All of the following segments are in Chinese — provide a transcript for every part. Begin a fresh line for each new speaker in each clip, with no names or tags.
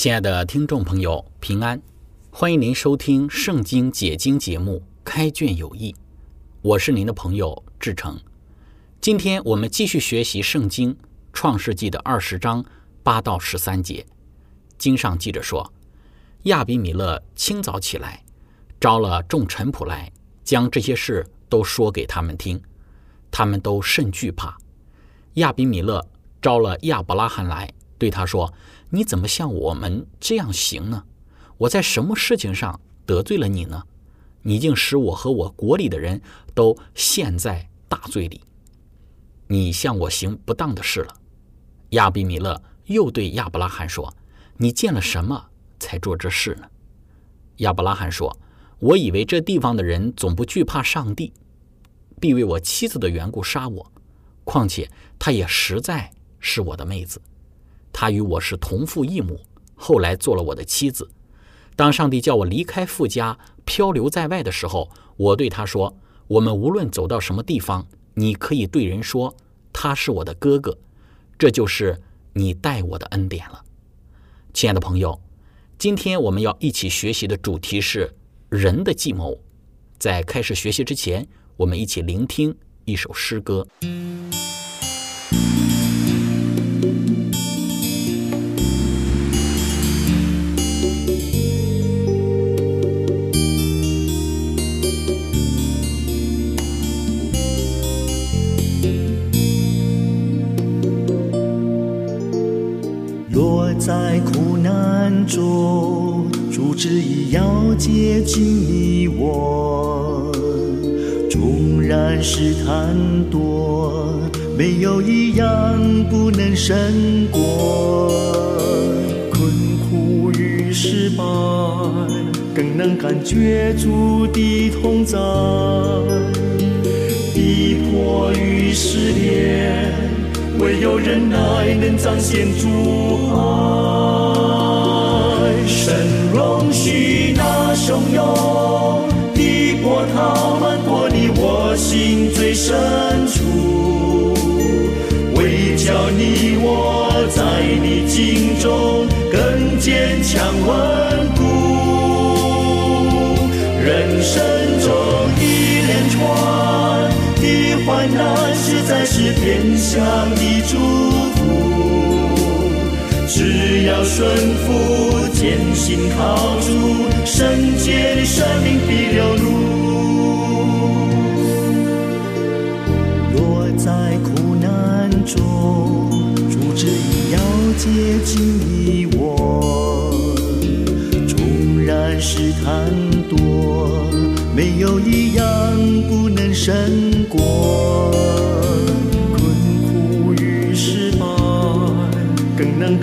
亲爱的听众朋友，平安！欢迎您收听《圣经解经》节目《开卷有益》，我是您的朋友志成。今天我们继续学习《圣经·创世纪》的二十章八到十三节。经上记着说：“亚比米勒清早起来，招了众臣仆来，将这些事都说给他们听。他们都甚惧怕。亚比米勒招了亚伯拉罕来，对他说。”你怎么像我们这样行呢？我在什么事情上得罪了你呢？你竟使我和我国里的人都陷在大罪里。你向我行不当的事了。亚比米勒又对亚伯拉罕说：“你见了什么才做这事呢？”亚伯拉罕说：“我以为这地方的人总不惧怕上帝，必为我妻子的缘故杀我。况且她也实在是我的妹子。”她与我是同父异母，后来做了我的妻子。当上帝叫我离开富家，漂流在外的时候，我对他说：“我们无论走到什么地方，你可以对人说他是我的哥哥。”这就是你待我的恩典了，亲爱的朋友。今天我们要一起学习的主题是人的计谋。在开始学习之前，我们一起聆听一首诗歌。
在苦难中，主旨意要接近你我。纵然试探多，没有一样不能胜过。困苦与失败，更能感觉主的同在。逼迫与失。唯有忍耐能彰显主爱，神容许那汹涌的波涛漫过你我心最深处，为叫你我在你境中更坚强天下的祝福，只要顺服，坚信靠主，圣洁的生命必流露。落在苦难中，主旨意要接近你我。纵然试探多，没有一样不能胜过。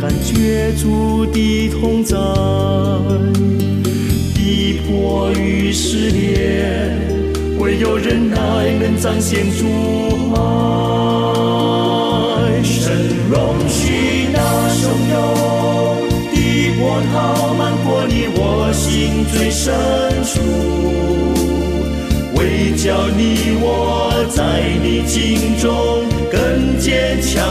感觉主的同在，逼迫与失恋，唯有忍耐能彰显主爱。神容许那汹涌的波涛漫过你我心最深处，为叫你我在你境中更坚强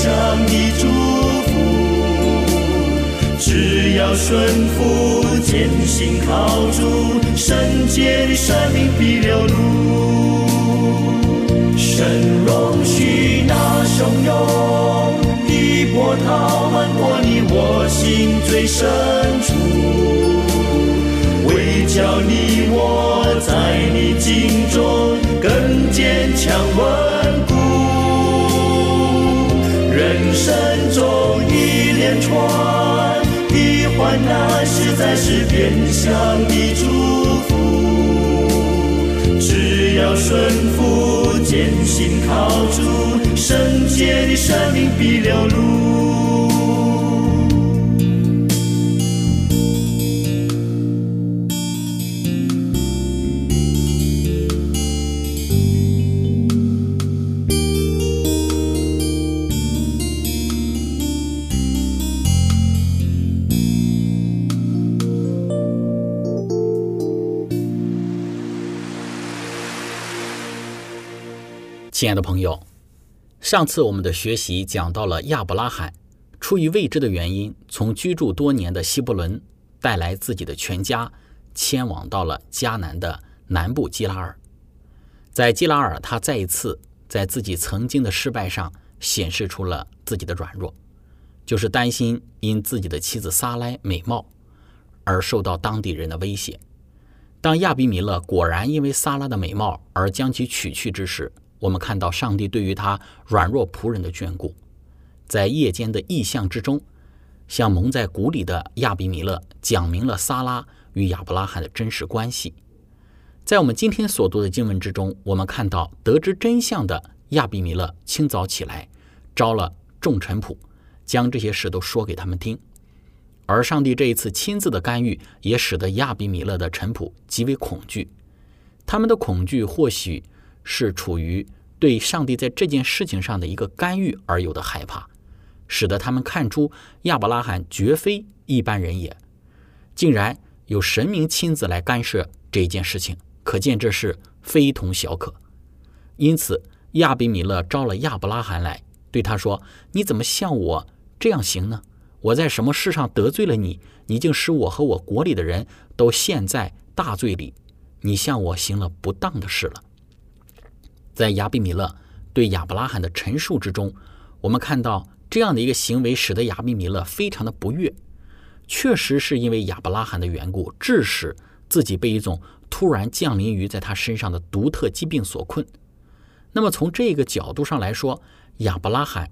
向你祝福，只要顺服，坚信靠住，圣洁的生命必流露。神容许那汹涌的波涛漫过你我心最深处，为叫你我在你经中更坚强稳固。生中一连串的患难，实在是变相的祝福。只要顺服，坚信靠主。圣洁的生命必流露。
亲爱的朋友。上次我们的学习讲到了亚伯拉罕出于未知的原因，从居住多年的希伯伦带来自己的全家，迁往到了迦南的南部基拉尔。在基拉尔，他再一次在自己曾经的失败上显示出了自己的软弱，就是担心因自己的妻子撒拉美貌而受到当地人的威胁。当亚比米勒果然因为撒拉的美貌而将其娶去之时，我们看到上帝对于他软弱仆人的眷顾，在夜间的异象之中，向蒙在鼓里的亚比米勒讲明了撒拉与亚伯拉罕的真实关系。在我们今天所读的经文之中，我们看到得知真相的亚比米勒清早起来，招了众臣仆，将这些事都说给他们听。而上帝这一次亲自的干预，也使得亚比米勒的臣仆极为恐惧。他们的恐惧或许。是处于对上帝在这件事情上的一个干预而有的害怕，使得他们看出亚伯拉罕绝非一般人也，竟然有神明亲自来干涉这一件事情，可见这是非同小可。因此，亚比米勒招了亚伯拉罕来，对他说：“你怎么像我这样行呢？我在什么事上得罪了你？你竟使我和我国里的人都陷在大罪里，你向我行了不当的事了。”在亚比米勒对亚伯拉罕的陈述之中，我们看到这样的一个行为，使得亚比米勒非常的不悦。确实是因为亚伯拉罕的缘故，致使自己被一种突然降临于在他身上的独特疾病所困。那么从这个角度上来说，亚伯拉罕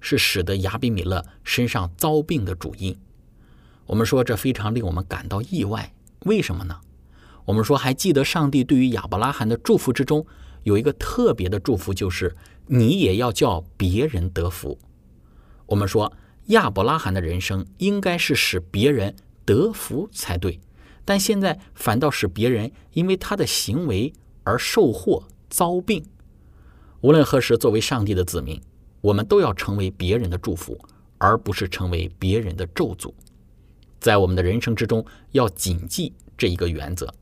是使得亚比米勒身上遭病的主因。我们说这非常令我们感到意外。为什么呢？我们说还记得上帝对于亚伯拉罕的祝福之中。有一个特别的祝福，就是你也要叫别人得福。我们说亚伯拉罕的人生应该是使别人得福才对，但现在反倒使别人因为他的行为而受祸遭病。无论何时，作为上帝的子民，我们都要成为别人的祝福，而不是成为别人的咒诅。在我们的人生之中，要谨记这一个原则。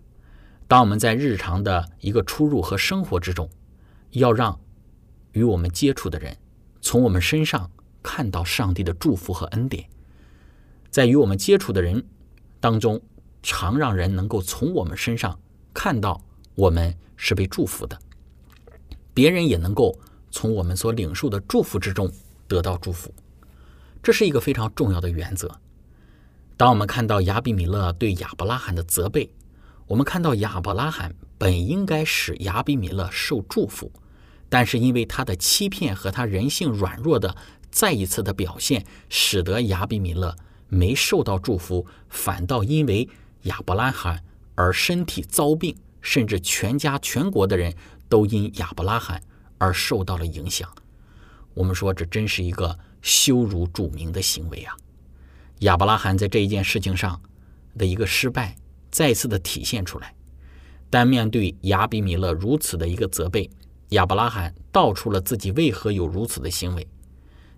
当我们在日常的一个出入和生活之中，要让与我们接触的人从我们身上看到上帝的祝福和恩典，在与我们接触的人当中，常让人能够从我们身上看到我们是被祝福的，别人也能够从我们所领受的祝福之中得到祝福，这是一个非常重要的原则。当我们看到亚比米勒对亚伯拉罕的责备。我们看到亚伯拉罕本应该使亚比米勒受祝福，但是因为他的欺骗和他人性软弱的再一次的表现，使得亚比米勒没受到祝福，反倒因为亚伯拉罕而身体遭病，甚至全家全国的人都因亚伯拉罕而受到了影响。我们说这真是一个羞辱主名的行为啊！亚伯拉罕在这一件事情上的一个失败。再次的体现出来，但面对亚比米勒如此的一个责备，亚伯拉罕道出了自己为何有如此的行为。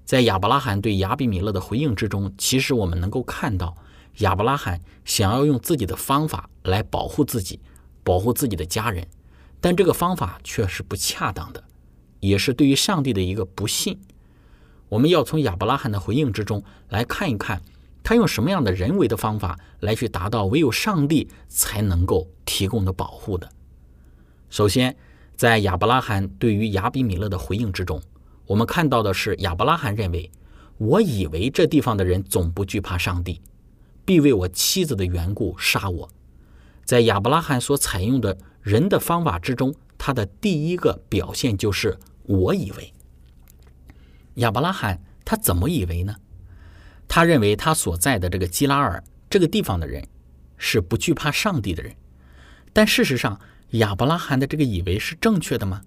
在亚伯拉罕对亚比米勒的回应之中，其实我们能够看到，亚伯拉罕想要用自己的方法来保护自己，保护自己的家人，但这个方法却是不恰当的，也是对于上帝的一个不信。我们要从亚伯拉罕的回应之中来看一看。他用什么样的人为的方法来去达到唯有上帝才能够提供的保护的？首先，在亚伯拉罕对于亚比米勒的回应之中，我们看到的是亚伯拉罕认为，我以为这地方的人总不惧怕上帝，必为我妻子的缘故杀我。在亚伯拉罕所采用的人的方法之中，他的第一个表现就是我以为。亚伯拉罕他怎么以为呢？他认为他所在的这个基拉尔这个地方的人是不惧怕上帝的人，但事实上，亚伯拉罕的这个以为是正确的吗？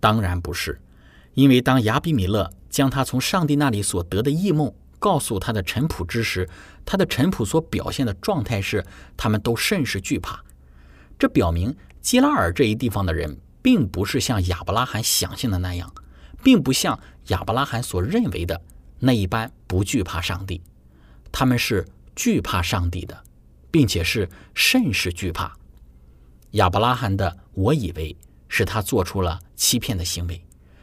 当然不是，因为当亚比米勒将他从上帝那里所得的异梦告诉他的臣仆之时，他的臣仆所表现的状态是，他们都甚是惧怕。这表明基拉尔这一地方的人并不是像亚伯拉罕想象的那样，并不像亚伯拉罕所认为的那一般不惧怕上帝，他们是惧怕上帝的，并且是甚是惧怕。亚伯拉罕的我以为是他做出了欺骗的行为，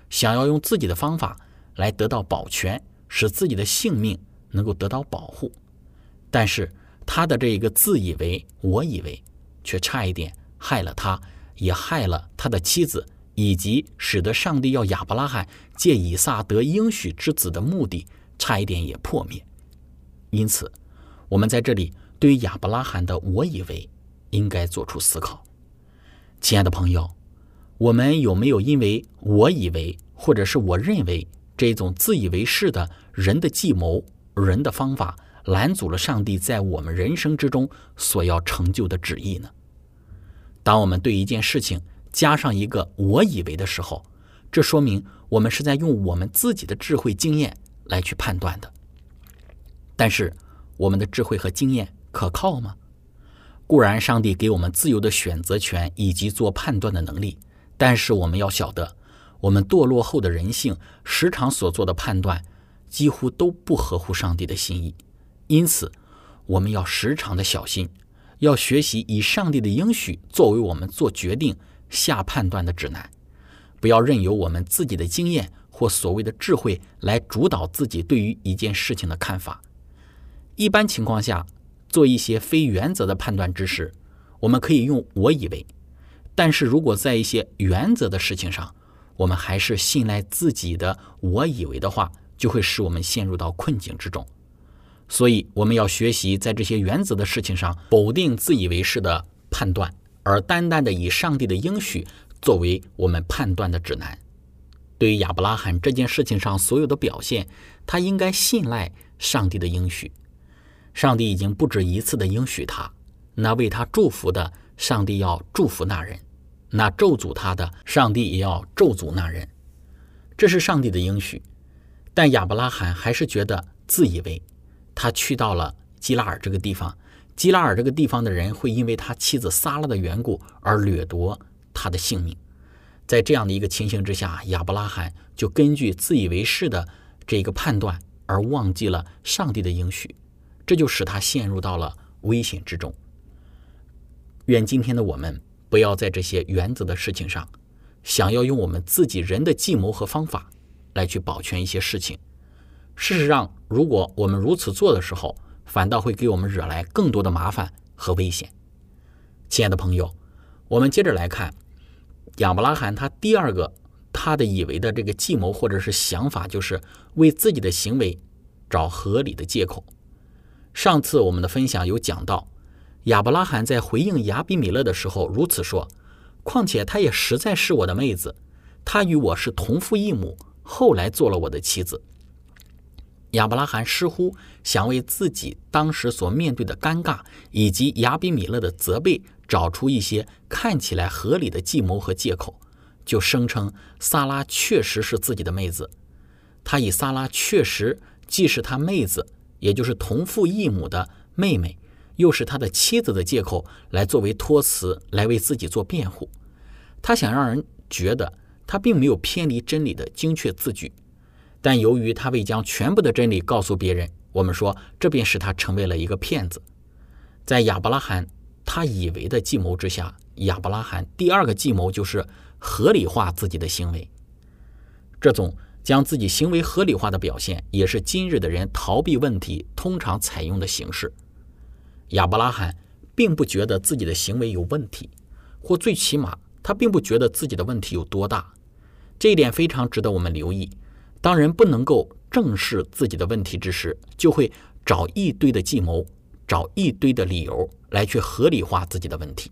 想要用自己的方法来得到保全。使自己的性命能够得到保护，但是他的这一个自以为我以为，却差一点害了他，也害了他的妻子，以及使得上帝要亚伯拉罕借以撒得应许之子的目的，差一点也破灭。因此，我们在这里对于亚伯拉罕的我以为，应该做出思考。亲爱的朋友，我们有没有因为我以为，或者是我认为？这种自以为是的人的计谋、人的方法，拦阻了上帝在我们人生之中所要成就的旨意呢？当我们对一件事情加上一个“我以为”的时候，这说明我们是在用我们自己的智慧经验来去判断的。但是，我们的智慧和经验可靠吗？固然，上帝给我们自由的选择权以及做判断的能力，但是我们要晓得。我们堕落后的人性，时常所做的判断，几乎都不合乎上帝的心意。因此，我们要时常的小心，要学习以上帝的应许作为我们做决定、下判断的指南，不要任由我们自己的经验或所谓的智慧来主导自己对于一件事情的看法。一般情况下，做一些非原则的判断之时，我们可以用“我以为”，但是如果在一些原则的事情上，我们还是信赖自己的，我以为的话，就会使我们陷入到困境之中。所以，我们要学习在这些原则的事情上否定自以为是的判断，而单单的以上帝的应许作为我们判断的指南。对于亚伯拉罕这件事情上所有的表现，他应该信赖上帝的应许。上帝已经不止一次的应许他，那为他祝福的，上帝要祝福那人。那咒诅他的上帝也要咒诅那人，这是上帝的应许。但亚伯拉罕还是觉得自以为，他去到了基拉尔这个地方，基拉尔这个地方的人会因为他妻子撒拉的缘故而掠夺他的性命。在这样的一个情形之下，亚伯拉罕就根据自以为是的这个判断而忘记了上帝的应许，这就使他陷入到了危险之中。愿今天的我们。不要在这些原则的事情上，想要用我们自己人的计谋和方法来去保全一些事情。事实上，如果我们如此做的时候，反倒会给我们惹来更多的麻烦和危险。亲爱的朋友，我们接着来看亚伯拉罕他第二个他的以为的这个计谋或者是想法，就是为自己的行为找合理的借口。上次我们的分享有讲到。亚伯拉罕在回应亚比米勒的时候如此说：“况且她也实在是我的妹子，她与我是同父异母，后来做了我的妻子。”亚伯拉罕似乎想为自己当时所面对的尴尬以及亚比米勒的责备找出一些看起来合理的计谋和借口，就声称萨拉确实是自己的妹子。他以萨拉确实既是他妹子，也就是同父异母的妹妹。又是他的妻子的借口来作为托词，来为自己做辩护。他想让人觉得他并没有偏离真理的精确字句，但由于他未将全部的真理告诉别人，我们说这便使他成为了一个骗子。在亚伯拉罕他以为的计谋之下，亚伯拉罕第二个计谋就是合理化自己的行为。这种将自己行为合理化的表现，也是今日的人逃避问题通常采用的形式。亚伯拉罕并不觉得自己的行为有问题，或最起码他并不觉得自己的问题有多大。这一点非常值得我们留意。当人不能够正视自己的问题之时，就会找一堆的计谋，找一堆的理由来去合理化自己的问题。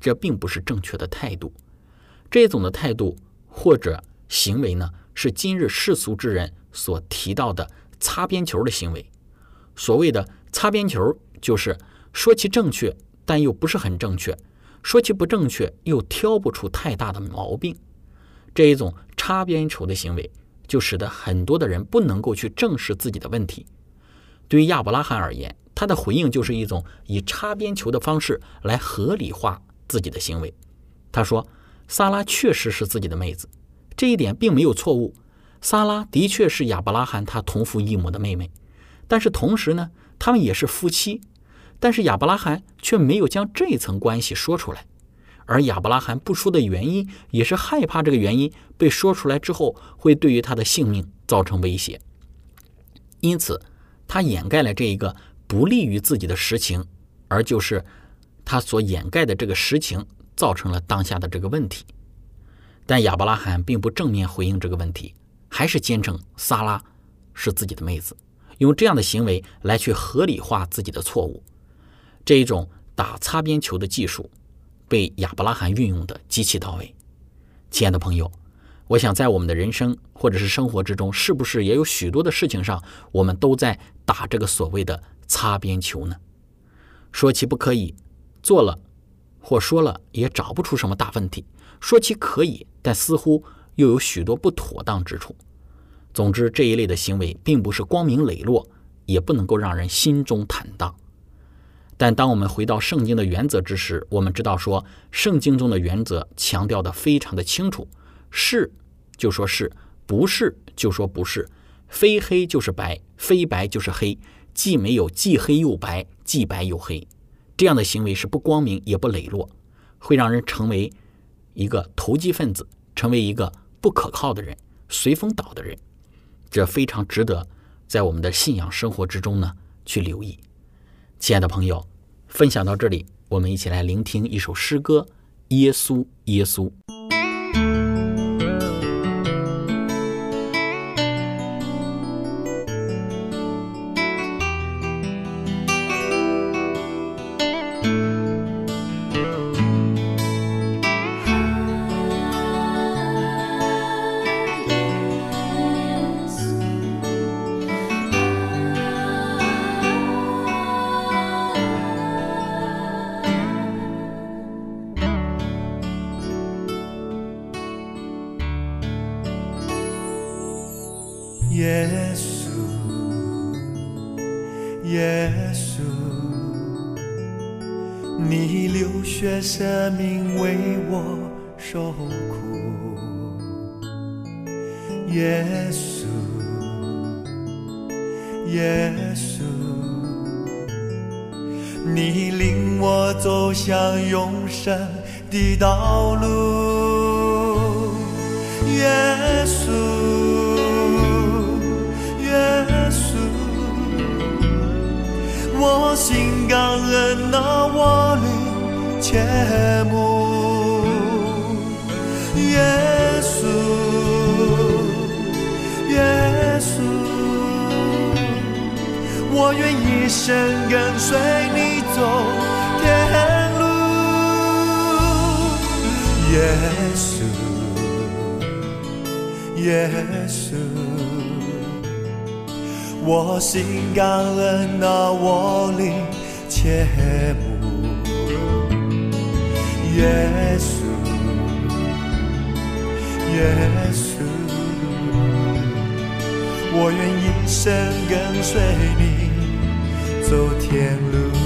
这并不是正确的态度。这种的态度或者行为呢，是今日世俗之人所提到的擦边球的行为。所谓的擦边球，就是说其正确，但又不是很正确；说其不正确，又挑不出太大的毛病。这一种擦边球的行为，就使得很多的人不能够去正视自己的问题。对于亚伯拉罕而言，他的回应就是一种以擦边球的方式来合理化自己的行为。他说：“萨拉确实是自己的妹子，这一点并没有错误。萨拉的确是亚伯拉罕他同父异母的妹妹，但是同时呢，他们也是夫妻。但是亚伯拉罕却没有将这一层关系说出来。”而亚伯拉罕不说的原因，也是害怕这个原因被说出来之后，会对于他的性命造成威胁。因此，他掩盖了这一个不利于自己的实情，而就是他所掩盖的这个实情，造成了当下的这个问题。但亚伯拉罕并不正面回应这个问题，还是坚称萨拉是自己的妹子，用这样的行为来去合理化自己的错误。这一种打擦边球的技术。被亚伯拉罕运用的极其到位，亲爱的朋友，我想在我们的人生或者是生活之中，是不是也有许多的事情上，我们都在打这个所谓的擦边球呢？说其不可以，做了或说了也找不出什么大问题；说其可以，但似乎又有许多不妥当之处。总之，这一类的行为并不是光明磊落，也不能够让人心中坦荡。但当我们回到圣经的原则之时，我们知道说，圣经中的原则强调的非常的清楚：是就说是，不是就说不是，非黑就是白，非白就是黑，既没有既黑又白，既白又黑。这样的行为是不光明也不磊落，会让人成为一个投机分子，成为一个不可靠的人，随风倒的人。这非常值得在我们的信仰生活之中呢去留意，亲爱的朋友。分享到这里，我们一起来聆听一首诗歌《耶稣，耶稣》。
生命为我受苦，耶稣，耶稣，你领我走向永生的道路，耶稣，心感恩那我灵。切慕耶稣，耶稣，我愿一生跟随你走天路。耶稣，耶稣，我心感恩，那我灵切慕。耶稣，耶稣，我愿一生跟随你走天路。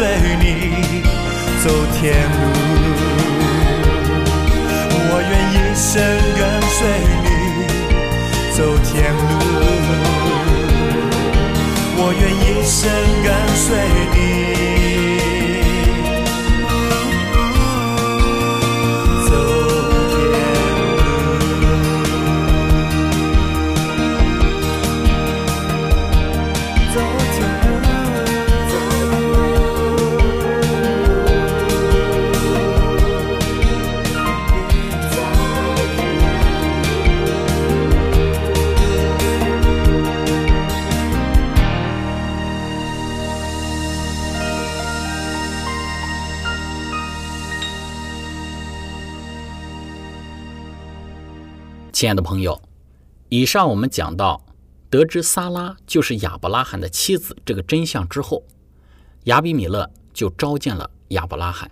随你走天路，我愿一生跟随你走天路，我愿一生跟随你。
亲爱的朋友，以上我们讲到，得知撒拉就是亚伯拉罕的妻子这个真相之后，亚比米勒就召见了亚伯拉罕，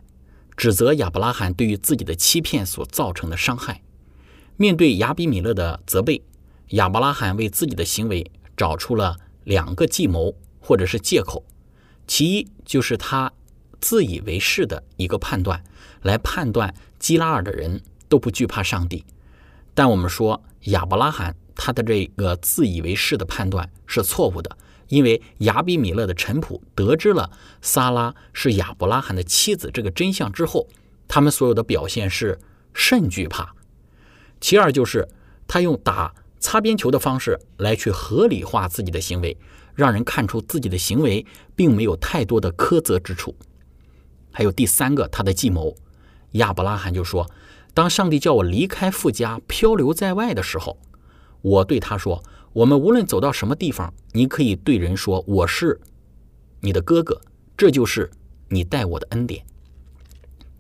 指责亚伯拉罕对于自己的欺骗所造成的伤害。面对亚比米勒的责备，亚伯拉罕为自己的行为找出了两个计谋或者是借口。其一就是他自以为是的一个判断，来判断基拉尔的人都不惧怕上帝。但我们说亚伯拉罕他的这个自以为是的判断是错误的，因为亚比米勒的臣仆得知了撒拉是亚伯拉罕的妻子这个真相之后，他们所有的表现是甚惧怕。其二就是他用打擦边球的方式来去合理化自己的行为，让人看出自己的行为并没有太多的苛责之处。还有第三个他的计谋，亚伯拉罕就说。当上帝叫我离开富家，漂流在外的时候，我对他说：“我们无论走到什么地方，你可以对人说我是你的哥哥，这就是你待我的恩典。”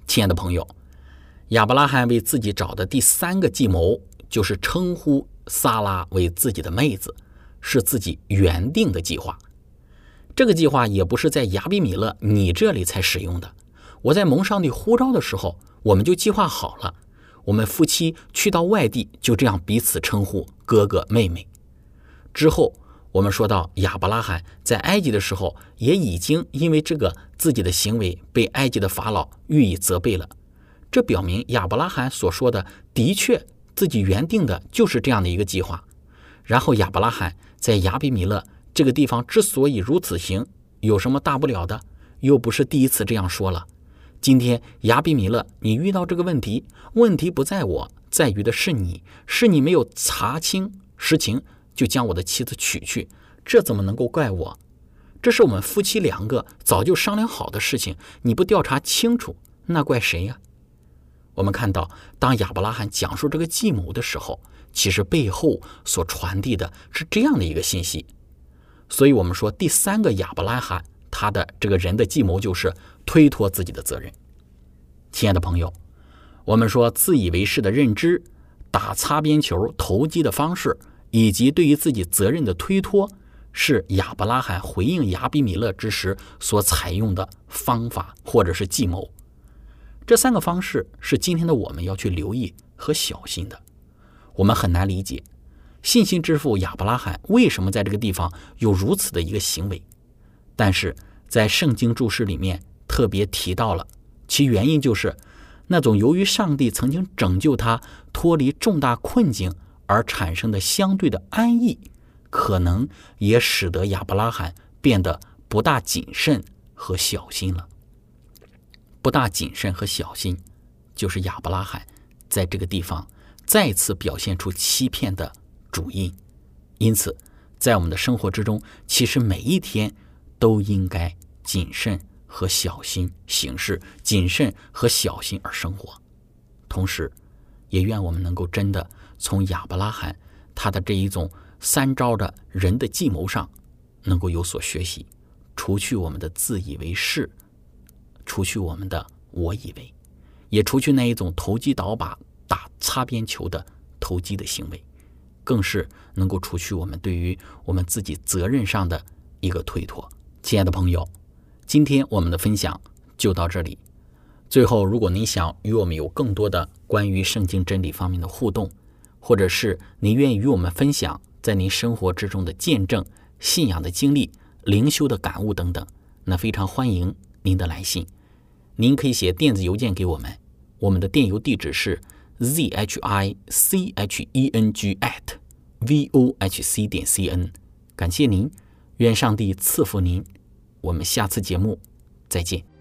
亲爱的朋友，亚伯拉罕为自己找的第三个计谋，就是称呼萨拉为自己的妹子，是自己原定的计划。这个计划也不是在亚比米勒你这里才使用的。我在蒙上帝呼召的时候。我们就计划好了，我们夫妻去到外地，就这样彼此称呼哥哥妹妹。之后，我们说到亚伯拉罕在埃及的时候，也已经因为这个自己的行为被埃及的法老予以责备了。这表明亚伯拉罕所说的的确，自己原定的就是这样的一个计划。然后亚伯拉罕在亚比米勒这个地方之所以如此行，有什么大不了的？又不是第一次这样说了。今天亚比米勒，你遇到这个问题，问题不在我，在于的是你，是你没有查清实情就将我的妻子娶去，这怎么能够怪我？这是我们夫妻两个早就商量好的事情，你不调查清楚，那怪谁呀？我们看到，当亚伯拉罕讲述这个计谋的时候，其实背后所传递的是这样的一个信息。所以，我们说第三个亚伯拉罕他的这个人的计谋就是。推脱自己的责任，亲爱的朋友，我们说自以为是的认知、打擦边球、投机的方式，以及对于自己责任的推脱，是亚伯拉罕回应亚比米勒之时所采用的方法或者是计谋。这三个方式是今天的我们要去留意和小心的。我们很难理解信心之父亚伯拉罕为什么在这个地方有如此的一个行为，但是在圣经注释里面。特别提到了，其原因就是那种由于上帝曾经拯救他脱离重大困境而产生的相对的安逸，可能也使得亚伯拉罕变得不大谨慎和小心了。不大谨慎和小心，就是亚伯拉罕在这个地方再次表现出欺骗的主因。因此，在我们的生活之中，其实每一天都应该谨慎和小心行事，谨慎和小心而生活。同时，也愿我们能够真的从亚伯拉罕他的这一种三招的人的计谋上，能够有所学习，除去我们的自以为是，除去我们的我以为，也除去那一种投机倒把、打擦边球的投机的行为，更是能够除去我们对于我们自己责任上的一个推脱。亲爱的朋友，今天我们的分享就到这里。最后，如果您想与我们有更多的关于圣经真理方面的互动，或者是您愿意与我们分享在您生活之中的见证、信仰的经历、灵修的感悟等等，那非常欢迎您的来信。您可以写电子邮件给我们，我们的电邮地址是 z h i c h e n g at v o h c 点 c n。感谢您，愿上帝赐福您。我们下次节目再见。